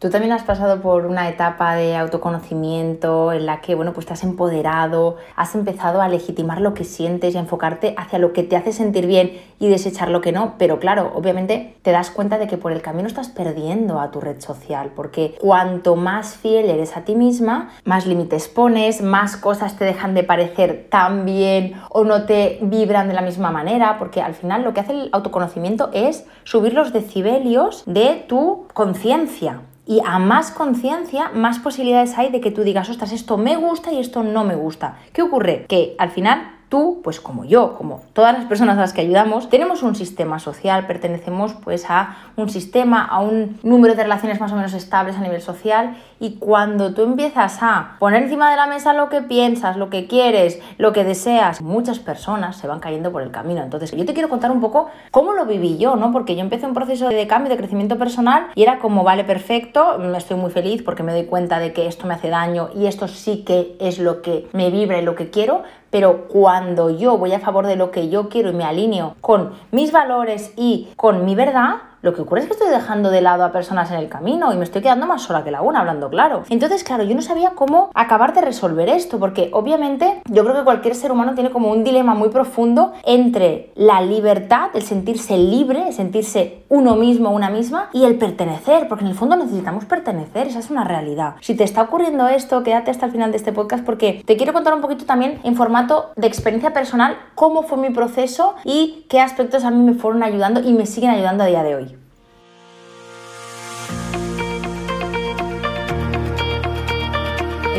Tú también has pasado por una etapa de autoconocimiento en la que, bueno, pues te has empoderado, has empezado a legitimar lo que sientes y a enfocarte hacia lo que te hace sentir bien y desechar lo que no. Pero claro, obviamente te das cuenta de que por el camino estás perdiendo a tu red social, porque cuanto más fiel eres a ti misma, más límites pones, más cosas te dejan de parecer tan bien o no te vibran de la misma manera, porque al final lo que hace el autoconocimiento es subir los decibelios de tu conciencia. Y a más conciencia, más posibilidades hay de que tú digas, ostras, esto me gusta y esto no me gusta. ¿Qué ocurre? Que al final tú, pues como yo, como todas las personas a las que ayudamos, tenemos un sistema social, pertenecemos pues a un sistema, a un número de relaciones más o menos estables a nivel social y cuando tú empiezas a poner encima de la mesa lo que piensas, lo que quieres, lo que deseas, muchas personas se van cayendo por el camino. Entonces, yo te quiero contar un poco cómo lo viví yo, ¿no? Porque yo empecé un proceso de cambio, de crecimiento personal y era como, vale, perfecto, estoy muy feliz porque me doy cuenta de que esto me hace daño y esto sí que es lo que me vibra y lo que quiero, pero cuando yo voy a favor de lo que yo quiero y me alineo con mis valores y con mi verdad, lo que ocurre es que estoy dejando de lado a personas en el camino y me estoy quedando más sola que la una, hablando claro. Entonces, claro, yo no sabía cómo acabar de resolver esto, porque obviamente yo creo que cualquier ser humano tiene como un dilema muy profundo entre la libertad, el sentirse libre, el sentirse uno mismo, una misma, y el pertenecer, porque en el fondo necesitamos pertenecer, esa es una realidad. Si te está ocurriendo esto, quédate hasta el final de este podcast porque te quiero contar un poquito también en formato de experiencia personal cómo fue mi proceso y qué aspectos a mí me fueron ayudando y me siguen ayudando a día de hoy.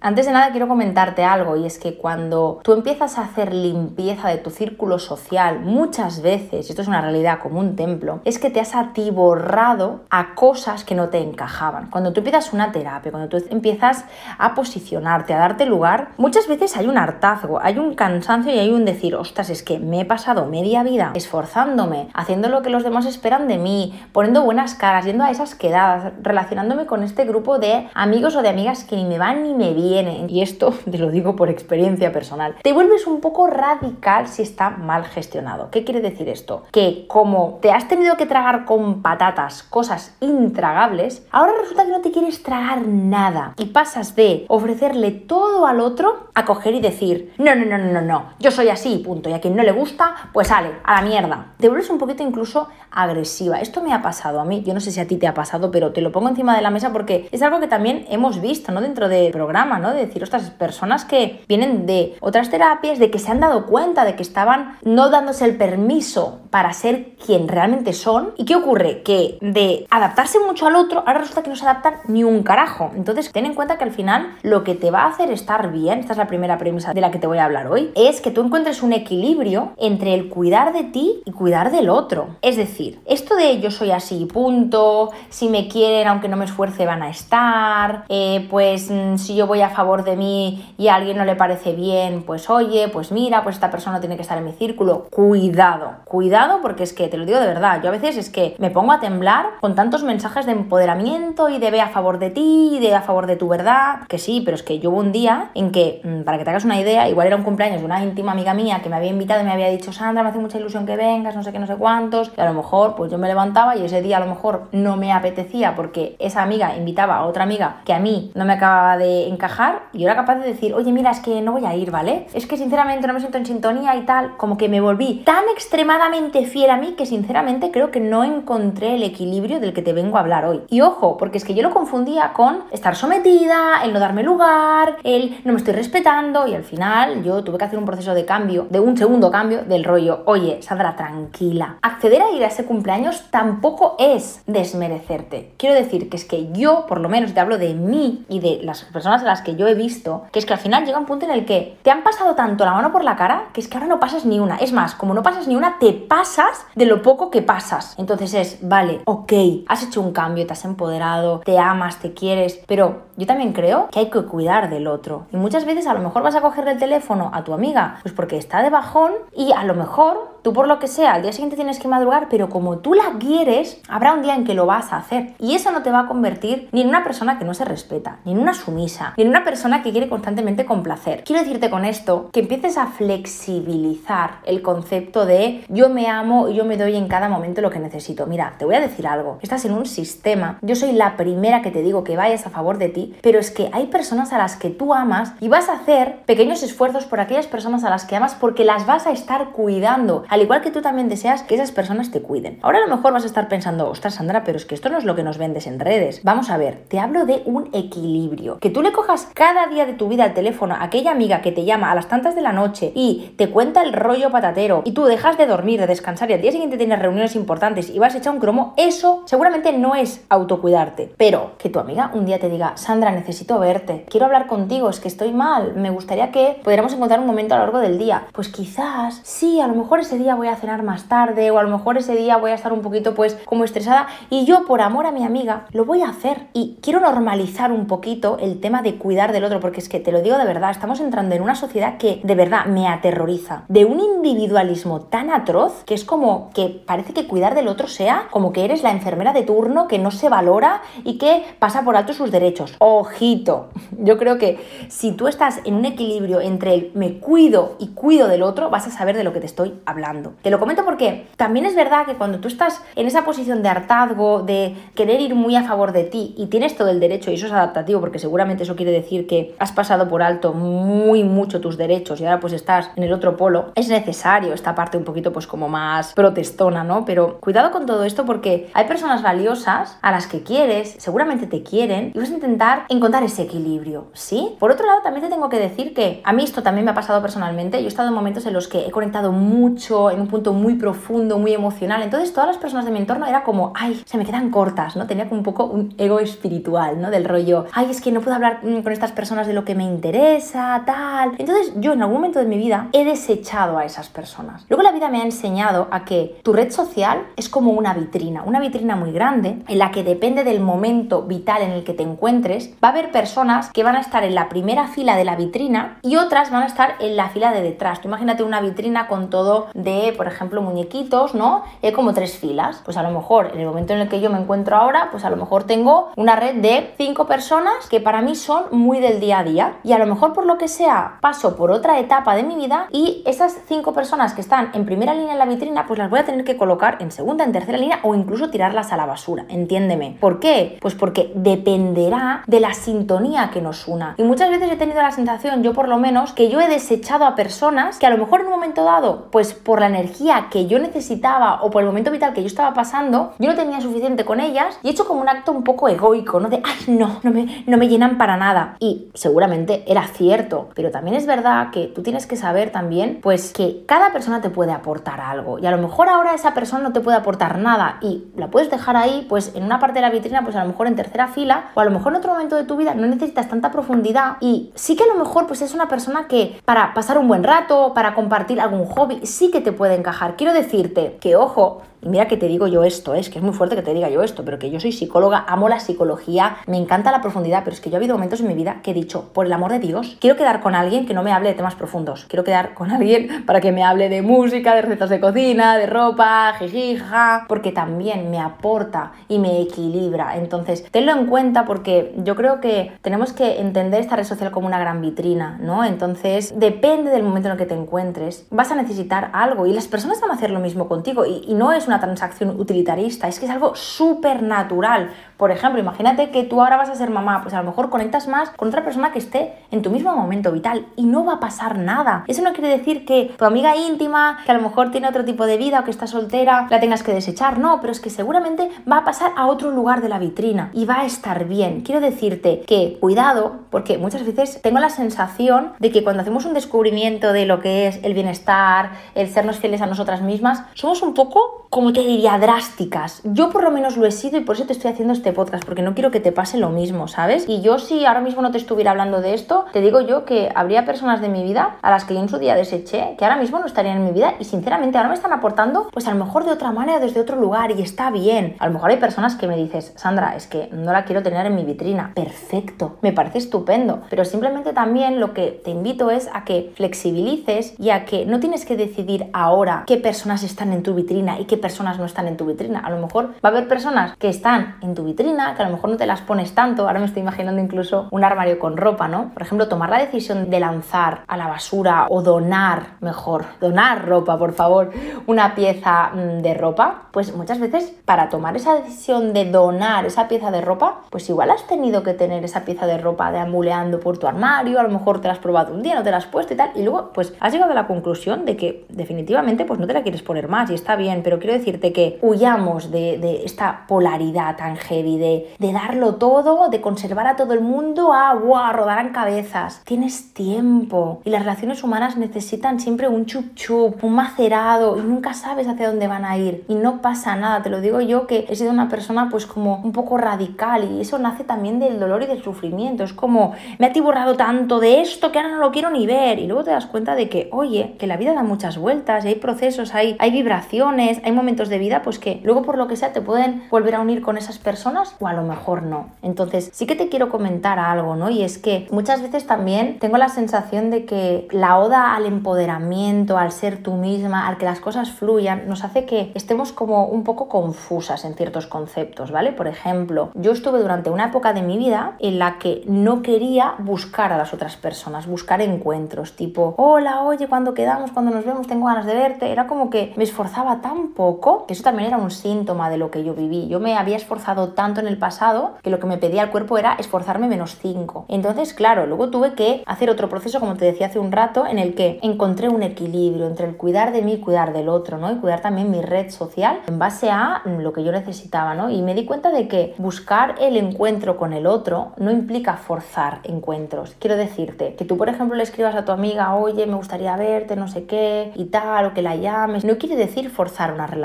Antes de nada quiero comentarte algo y es que cuando tú empiezas a hacer limpieza de tu círculo social, muchas veces, y esto es una realidad como un templo, es que te has atiborrado a cosas que no te encajaban. Cuando tú empiezas una terapia, cuando tú empiezas a posicionarte, a darte lugar, muchas veces hay un hartazgo, hay un cansancio y hay un decir, ostras, es que me he pasado media vida esforzándome, haciendo lo que los demás esperan de mí, poniendo buenas caras, yendo a esas quedadas, relacionándome con este grupo de amigos o de amigas que ni me van ni me vienen y esto te lo digo por experiencia personal, te vuelves un poco radical si está mal gestionado. ¿Qué quiere decir esto? Que como te has tenido que tragar con patatas cosas intragables, ahora resulta que no te quieres tragar nada y pasas de ofrecerle todo al otro a coger y decir, no, no, no, no, no, yo soy así, punto, y a quien no le gusta, pues sale, a la mierda. Te vuelves un poquito incluso agresiva. Esto me ha pasado a mí, yo no sé si a ti te ha pasado, pero te lo pongo encima de la mesa porque es algo que también hemos visto, ¿no? Dentro del De decir, ostras, personas que vienen de otras terapias, de que se han dado cuenta de que estaban no dándose el permiso para ser quien realmente son. ¿Y qué ocurre? Que de adaptarse mucho al otro, ahora resulta que no se adaptan ni un carajo. Entonces, ten en cuenta que al final lo que te va a hacer estar bien, esta es la primera premisa de la que te voy a hablar hoy, es que tú encuentres un equilibrio entre el cuidar de ti y cuidar del otro. Es decir, esto de yo soy así, punto, si me quieren, aunque no me esfuerce, van a estar, eh, pues mm, si yo voy a favor de mí y a alguien no le parece bien, pues oye, pues mira, pues esta persona tiene que estar en mi círculo. Cuidado, cuidado porque es que te lo digo de verdad, yo a veces es que me pongo a temblar con tantos mensajes de empoderamiento y de ve a favor de ti y de a favor de tu verdad, que sí, pero es que yo hubo un día en que, mm, para que te hagas una idea, igual era un cumpleaños de una íntima amiga mía que me había invitado y me había dicho, Sandra, me hace mucha ilusión que vengas, no sé qué, no sé cuántos, y a lo mejor pues yo me levantaba y ese día a lo mejor no me apetecía porque esa amiga invitaba a otra amiga que a mí no me acababa de encajar y yo era capaz de decir, oye, mira, es que no voy a ir, ¿vale? Es que sinceramente no me siento en sintonía y tal, como que me volví tan extremadamente fiel a mí que sinceramente creo que no encontré el equilibrio del que te vengo a hablar hoy. Y ojo, porque es que yo lo confundía con estar sometida, el no darme lugar, el no me estoy respetando y al final yo tuve que hacer un proceso de cambio, de un segundo cambio del rollo, oye, Sandra, tranquila. Acceder a ir a ese cumpleaños tampoco es desmerecerte. Quiero decir que es que yo, por lo menos te hablo de mí y de las personas a las que que yo he visto, que es que al final llega un punto en el que te han pasado tanto la mano por la cara que es que ahora no pasas ni una. Es más, como no pasas ni una, te pasas de lo poco que pasas. Entonces es, vale, ok, has hecho un cambio, te has empoderado, te amas, te quieres, pero yo también creo que hay que cuidar del otro. Y muchas veces a lo mejor vas a cogerle el teléfono a tu amiga, pues porque está de bajón y a lo mejor tú por lo que sea, al día siguiente tienes que madrugar, pero como tú la quieres, habrá un día en que lo vas a hacer. Y eso no te va a convertir ni en una persona que no se respeta, ni en una sumisa, ni en una persona que quiere constantemente complacer. Quiero decirte con esto que empieces a flexibilizar el concepto de yo me amo y yo me doy en cada momento lo que necesito. Mira, te voy a decir algo. Estás en un sistema. Yo soy la primera que te digo que vayas a favor de ti, pero es que hay personas a las que tú amas y vas a hacer pequeños esfuerzos por aquellas personas a las que amas porque las vas a estar cuidando al igual que tú también deseas que esas personas te cuiden. Ahora a lo mejor vas a estar pensando, ostras Sandra, pero es que esto no es lo que nos vendes en redes. Vamos a ver, te hablo de un equilibrio. Que tú le cojas cada día de tu vida al teléfono a aquella amiga que te llama a las tantas de la noche y te cuenta el rollo patatero y tú dejas de dormir, de descansar y al día siguiente tienes reuniones importantes y vas a echar un cromo, eso seguramente no es autocuidarte. Pero que tu amiga un día te diga, Sandra, necesito verte, quiero hablar contigo, es que estoy mal, me gustaría que pudiéramos encontrar un momento a lo largo del día. Pues quizás, sí, a lo mejor ese día voy a cenar más tarde o a lo mejor ese día voy a estar un poquito pues como estresada y yo por amor a mi amiga lo voy a hacer y quiero normalizar un poquito el tema de cuidar del otro porque es que te lo digo de verdad, estamos entrando en una sociedad que de verdad me aterroriza, de un individualismo tan atroz que es como que parece que cuidar del otro sea como que eres la enfermera de turno que no se valora y que pasa por alto sus derechos. Ojito, yo creo que si tú estás en un equilibrio entre el me cuido y cuido del otro, vas a saber de lo que te estoy hablando. Te lo comento porque también es verdad que cuando tú estás en esa posición de hartazgo, de querer ir muy a favor de ti y tienes todo el derecho, y eso es adaptativo porque seguramente eso quiere decir que has pasado por alto muy mucho tus derechos y ahora pues estás en el otro polo, es necesario esta parte un poquito pues como más protestona, ¿no? Pero cuidado con todo esto porque hay personas valiosas a las que quieres, seguramente te quieren y vas a intentar encontrar ese equilibrio, ¿sí? Por otro lado, también te tengo que decir que a mí esto también me ha pasado personalmente, yo he estado en momentos en los que he conectado mucho en un punto muy profundo, muy emocional. Entonces todas las personas de mi entorno era como, ay, se me quedan cortas, ¿no? Tenía como un poco un ego espiritual, ¿no? Del rollo, ay, es que no puedo hablar mm, con estas personas de lo que me interesa, tal. Entonces yo en algún momento de mi vida he desechado a esas personas. Luego la vida me ha enseñado a que tu red social es como una vitrina, una vitrina muy grande en la que depende del momento vital en el que te encuentres, va a haber personas que van a estar en la primera fila de la vitrina y otras van a estar en la fila de detrás. Imagínate una vitrina con todo de por ejemplo, muñequitos, ¿no? Hay como tres filas. Pues a lo mejor en el momento en el que yo me encuentro ahora, pues a lo mejor tengo una red de cinco personas que para mí son muy del día a día. Y a lo mejor por lo que sea paso por otra etapa de mi vida y esas cinco personas que están en primera línea en la vitrina, pues las voy a tener que colocar en segunda, en tercera línea o incluso tirarlas a la basura. Entiéndeme. ¿Por qué? Pues porque dependerá de la sintonía que nos una. Y muchas veces he tenido la sensación, yo por lo menos, que yo he desechado a personas que a lo mejor en un momento dado, pues por la energía que yo necesitaba o por el momento vital que yo estaba pasando, yo no tenía suficiente con ellas y he hecho como un acto un poco egoico, ¿no? De, ay, no, no me, no me llenan para nada. Y seguramente era cierto, pero también es verdad que tú tienes que saber también, pues, que cada persona te puede aportar algo. Y a lo mejor ahora esa persona no te puede aportar nada y la puedes dejar ahí, pues, en una parte de la vitrina, pues a lo mejor en tercera fila o a lo mejor en otro momento de tu vida no necesitas tanta profundidad. Y sí que a lo mejor, pues, es una persona que para pasar un buen rato, para compartir algún hobby, sí que te puede encajar. Quiero decirte que, ojo, y mira que te digo yo esto, es que es muy fuerte que te diga yo esto, pero que yo soy psicóloga, amo la psicología, me encanta la profundidad, pero es que yo ha habido momentos en mi vida que he dicho, por el amor de Dios, quiero quedar con alguien que no me hable de temas profundos, quiero quedar con alguien para que me hable de música, de recetas de cocina, de ropa, jijija, porque también me aporta y me equilibra. Entonces, tenlo en cuenta porque yo creo que tenemos que entender esta red social como una gran vitrina, ¿no? Entonces, depende del momento en el que te encuentres, vas a necesitar algo y las personas van a hacer lo mismo contigo y, y no es una transacción utilitarista, es que es algo súper natural. Por ejemplo, imagínate que tú ahora vas a ser mamá, pues a lo mejor conectas más con otra persona que esté en tu mismo momento vital y no va a pasar nada. Eso no quiere decir que tu amiga íntima, que a lo mejor tiene otro tipo de vida o que está soltera, la tengas que desechar, no, pero es que seguramente va a pasar a otro lugar de la vitrina y va a estar bien. Quiero decirte que cuidado, porque muchas veces tengo la sensación de que cuando hacemos un descubrimiento de lo que es el bienestar, el sernos fieles a nosotras mismas, somos un poco, como te diría, drásticas. Yo por lo menos lo he sido y por eso te estoy haciendo este podcast porque no quiero que te pase lo mismo, ¿sabes? Y yo si ahora mismo no te estuviera hablando de esto, te digo yo que habría personas de mi vida a las que yo en su día deseché, que ahora mismo no estarían en mi vida y sinceramente ahora me están aportando pues a lo mejor de otra manera, desde otro lugar y está bien. A lo mejor hay personas que me dices, Sandra, es que no la quiero tener en mi vitrina. Perfecto, me parece estupendo, pero simplemente también lo que te invito es a que flexibilices y a que no tienes que decidir ahora qué personas están en tu vitrina y qué personas no están en tu vitrina. A lo mejor va a haber personas que están en tu vitrina, que a lo mejor no te las pones tanto. Ahora me estoy imaginando incluso un armario con ropa, ¿no? Por ejemplo, tomar la decisión de lanzar a la basura o donar, mejor, donar ropa, por favor, una pieza mm, de ropa, pues muchas veces para tomar esa decisión de donar esa pieza de ropa, pues igual has tenido que tener esa pieza de ropa deambuleando por tu armario, a lo mejor te la has probado un día, no te la has puesto y tal, y luego pues has llegado a la conclusión de que definitivamente pues no te la quieres poner más y está bien, pero quiero decirte que huyamos de, de esta polaridad tan heavy, de, de, darlo todo, de conservar a todo el mundo a, wow, rodarán cabezas. Tienes tiempo y las relaciones humanas necesitan siempre un chup chup, un macerado y nunca sabes hacia dónde van a ir. Y no pasa nada, te lo digo yo que he sido una persona pues como un poco radical y eso nace también del dolor y del sufrimiento, es como me ha tiborrado tanto de esto que ahora no lo quiero ni ver. Y luego te das cuenta de que, oye, que la vida da muchas vueltas y hay procesos, hay, hay vibraciones, hay momentos de vida pues que luego por lo que sea te pueden volver a unir con esas personas o a lo mejor no. Entonces sí que te quiero comentar algo, ¿no? Y es que muchas veces también tengo la sensación de que la oda al empoderamiento, al ser tú misma, al que las cosas fluyan, nos hace que estemos como un poco confusas en ciertos conceptos, ¿vale? Por ejemplo, yo estuve durante una época de mi vida en la que no quería buscar a las otras personas, buscar encuentros, tipo, hola, oye, cuando quedamos, cuando nos vemos, tengo ganas de verte. Era como que me esforzaba tan poco que eso también era un síntoma de lo que yo viví. Yo me había esforzado tanto en el pasado que lo que me pedía el cuerpo era esforzarme menos 5. Entonces, claro, luego tuve que hacer otro proceso, como te decía hace un rato, en el que encontré un equilibrio entre el cuidar de mí y cuidar del otro, ¿no? Y cuidar también mi red social en base a lo que yo necesitaba, ¿no? Y me di cuenta de que buscar el encuentro con el otro no implica forzar encuentros. Quiero decirte que tú, por ejemplo, le escribas a tu amiga, oye, me gustaría verte, no sé qué, y tal, o que la llames, no quiere decir forzar una relación.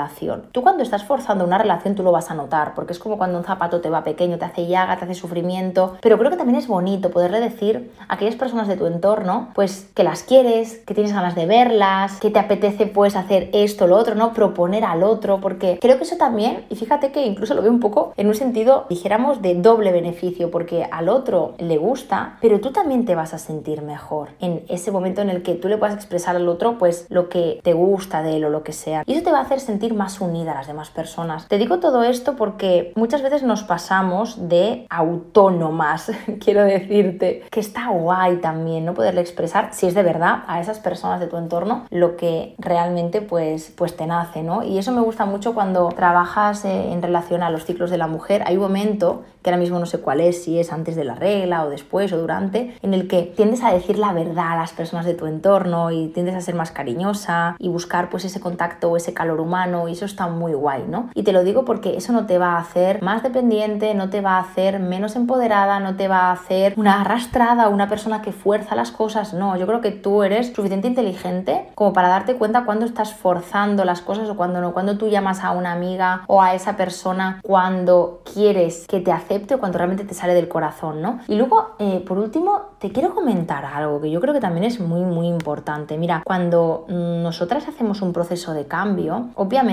Tú cuando estás forzando una relación, tú lo vas a notar, porque es como cuando un zapato te va pequeño, te hace llaga, te hace sufrimiento, pero creo que también es bonito poderle decir a aquellas personas de tu entorno, pues que las quieres, que tienes ganas de verlas, que te apetece pues hacer esto, lo otro, ¿no? Proponer al otro, porque creo que eso también, y fíjate que incluso lo veo un poco en un sentido, dijéramos, de doble beneficio, porque al otro le gusta, pero tú también te vas a sentir mejor en ese momento en el que tú le puedas expresar al otro pues lo que te gusta de él o lo que sea. Y eso te va a hacer sentir más unida a las demás personas. Te digo todo esto porque muchas veces nos pasamos de autónomas, quiero decirte, que está guay también no poderle expresar si es de verdad a esas personas de tu entorno lo que realmente pues, pues te nace, ¿no? Y eso me gusta mucho cuando trabajas eh, en relación a los ciclos de la mujer. Hay un momento que ahora mismo no sé cuál es, si es antes de la regla o después o durante, en el que tiendes a decir la verdad a las personas de tu entorno y tiendes a ser más cariñosa y buscar pues ese contacto o ese calor humano y eso está muy guay, ¿no? Y te lo digo porque eso no te va a hacer más dependiente, no te va a hacer menos empoderada, no te va a hacer una arrastrada, una persona que fuerza las cosas, no, yo creo que tú eres suficiente inteligente como para darte cuenta cuando estás forzando las cosas o cuando no, cuando tú llamas a una amiga o a esa persona cuando quieres que te acepte o cuando realmente te sale del corazón, ¿no? Y luego, eh, por último, te quiero comentar algo que yo creo que también es muy, muy importante. Mira, cuando nosotras hacemos un proceso de cambio, obviamente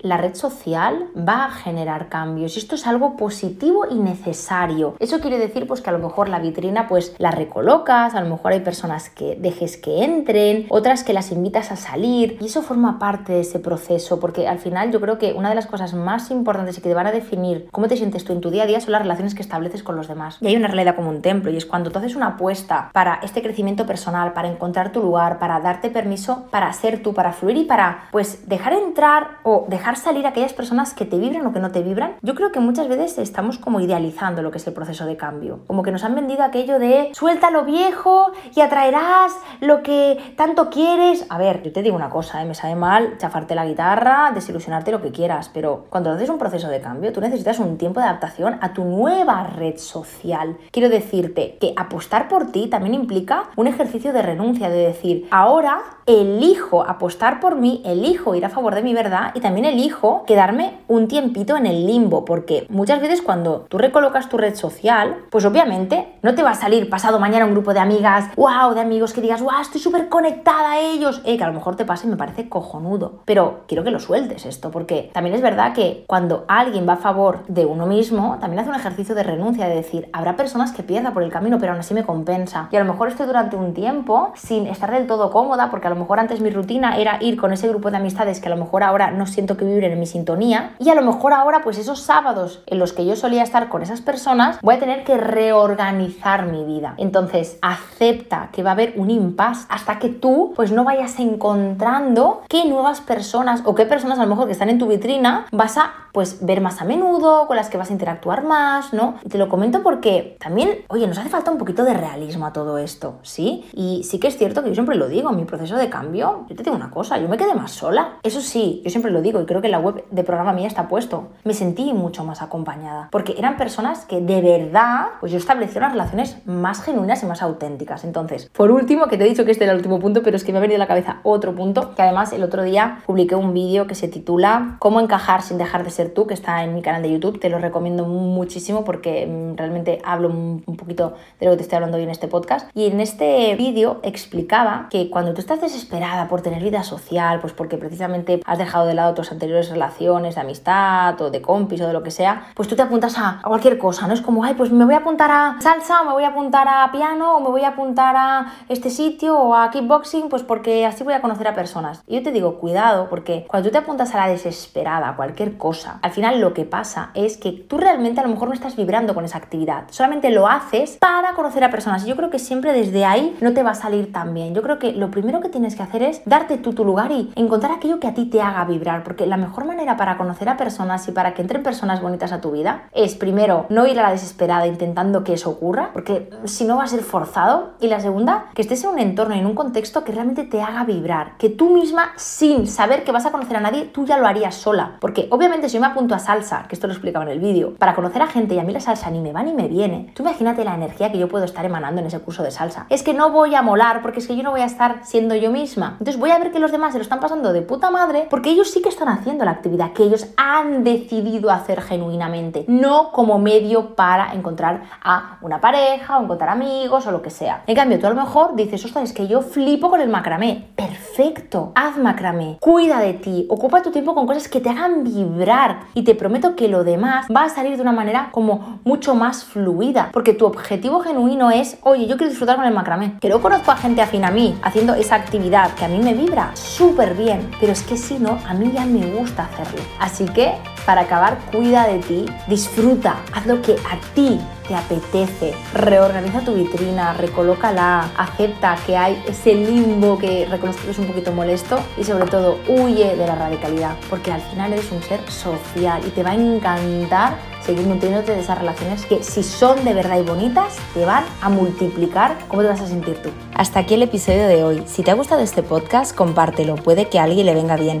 la red social va a generar cambios y esto es algo positivo y necesario. Eso quiere decir pues que a lo mejor la vitrina pues la recolocas, a lo mejor hay personas que dejes que entren, otras que las invitas a salir y eso forma parte de ese proceso porque al final yo creo que una de las cosas más importantes y que te van a definir cómo te sientes tú en tu día a día son las relaciones que estableces con los demás. Y hay una realidad como un templo y es cuando tú haces una apuesta para este crecimiento personal, para encontrar tu lugar, para darte permiso para ser tú, para fluir y para pues dejar entrar o dejar salir a aquellas personas que te vibran o que no te vibran. Yo creo que muchas veces estamos como idealizando lo que es el proceso de cambio. Como que nos han vendido aquello de suelta lo viejo y atraerás lo que tanto quieres. A ver, yo te digo una cosa, ¿eh? me sabe mal chafarte la guitarra, desilusionarte lo que quieras, pero cuando haces un proceso de cambio, tú necesitas un tiempo de adaptación a tu nueva red social. Quiero decirte que apostar por ti también implica un ejercicio de renuncia, de decir, ahora elijo apostar por mí, elijo ir a favor de mi verdad y también elijo quedarme un tiempito en el limbo, porque muchas veces cuando tú recolocas tu red social, pues obviamente no te va a salir pasado mañana un grupo de amigas, wow, de amigos que digas, wow, estoy súper conectada a ellos, eh, que a lo mejor te pase y me parece cojonudo, pero quiero que lo sueltes esto, porque también es verdad que cuando alguien va a favor de uno mismo, también hace un ejercicio de renuncia, de decir, habrá personas que pierda por el camino, pero aún así me compensa. Y a lo mejor estoy durante un tiempo sin estar del todo cómoda, porque a lo mejor antes mi rutina era ir con ese grupo de amistades que a lo mejor ahora no siento que vibren en mi sintonía, y a lo mejor ahora pues esos sábados en los que yo solía estar con esas personas, voy a tener que reorganizar mi vida. Entonces, acepta que va a haber un impasse hasta que tú pues no vayas encontrando qué nuevas personas o qué personas a lo mejor que están en tu vitrina vas a pues ver más a menudo, con las que vas a interactuar más, ¿no? Y te lo comento porque también, oye, nos hace falta un poquito de realismo a todo esto, ¿sí? Y sí que es cierto que yo siempre lo digo, mi proceso de cambio, yo te digo una cosa, yo me quedé más sola. Eso sí, yo siempre lo digo y creo que la web de programa mía está puesto. Me sentí mucho más acompañada, porque eran personas que de verdad, pues yo establecí unas relaciones más genuinas y más auténticas. Entonces, por último, que te he dicho que este era el último punto, pero es que me ha venido a la cabeza otro punto, que además el otro día publiqué un vídeo que se titula Cómo encajar sin dejar de ser tú, que está en mi canal de YouTube, te lo recomiendo muchísimo porque mm, realmente hablo un poquito de lo que te estoy hablando hoy en este podcast. Y en este vídeo explicaba que cuando tú estás desesperada por tener vida social, pues porque precisamente has dejado de lado tus anteriores relaciones de amistad o de compis o de lo que sea, pues tú te apuntas a, cualquier cosa, ¿no? Es como, ay, pues me voy a apuntar a salsa o me voy a apuntar a piano o me voy a apuntar a este sitio o a kickboxing, pues porque así voy a conocer a personas. Y yo te digo, cuidado, porque cuando tú te apuntas a la desesperada, a cualquier cosa, al final lo que pasa es que tú realmente a lo mejor no estás vibrando con esa actividad, solamente lo haces para conocer a personas. Y yo creo que siempre desde ahí no te va a salir tan bien. Yo creo que lo primero que tienes que hacer es darte tú tu lugar y encontrar aquello que a ti te haga vibrar, porque la mejor manera para conocer a personas y para que entren personas bonitas a tu vida es primero no ir a la desesperada intentando que eso ocurra, porque si no va a ser forzado. Y la segunda, que estés en un entorno y en un contexto que realmente te haga vibrar, que tú misma sin saber que vas a conocer a nadie, tú ya lo harías sola, porque obviamente si me apunto a salsa, que esto lo explicaba en el vídeo, para conocer a gente y a mí la salsa ni me va ni me viene, tú imagínate la energía que yo puedo estar emanando en ese curso de salsa. Es que no voy a molar porque es que yo no voy a estar siendo yo misma. Entonces voy a ver que los demás se lo están pasando de puta madre porque ellos sí que están haciendo la actividad que ellos han decidido hacer genuinamente, no como medio para encontrar a una pareja o encontrar amigos o lo que sea. En cambio, tú a lo mejor dices, ostras, es que yo flipo con el macramé. Perfecto, haz macramé, cuida de ti, ocupa tu tiempo con cosas que te hagan vibrar y te prometo que lo demás va a salir de una manera como mucho más fluida, porque tu objetivo genuino es, oye, yo quiero disfrutar con el macramé. Que no conozco a gente afín a mí haciendo esa actividad que a mí me vibra súper bien, pero es que si no, a mí ya me gusta hacerlo. Así que, para acabar, cuida de ti, disfruta, haz lo que a ti te apetece, reorganiza tu vitrina, recolócala, acepta que hay ese limbo que reconozco que es un poquito molesto y sobre todo huye de la radicalidad, porque al final eres un ser social y te va a encantar seguir nutriéndote de esas relaciones que si son de verdad y bonitas, te van a multiplicar cómo te vas a sentir tú. Hasta aquí el episodio de hoy. Si te ha gustado este podcast, compártelo, puede que a alguien le venga bien.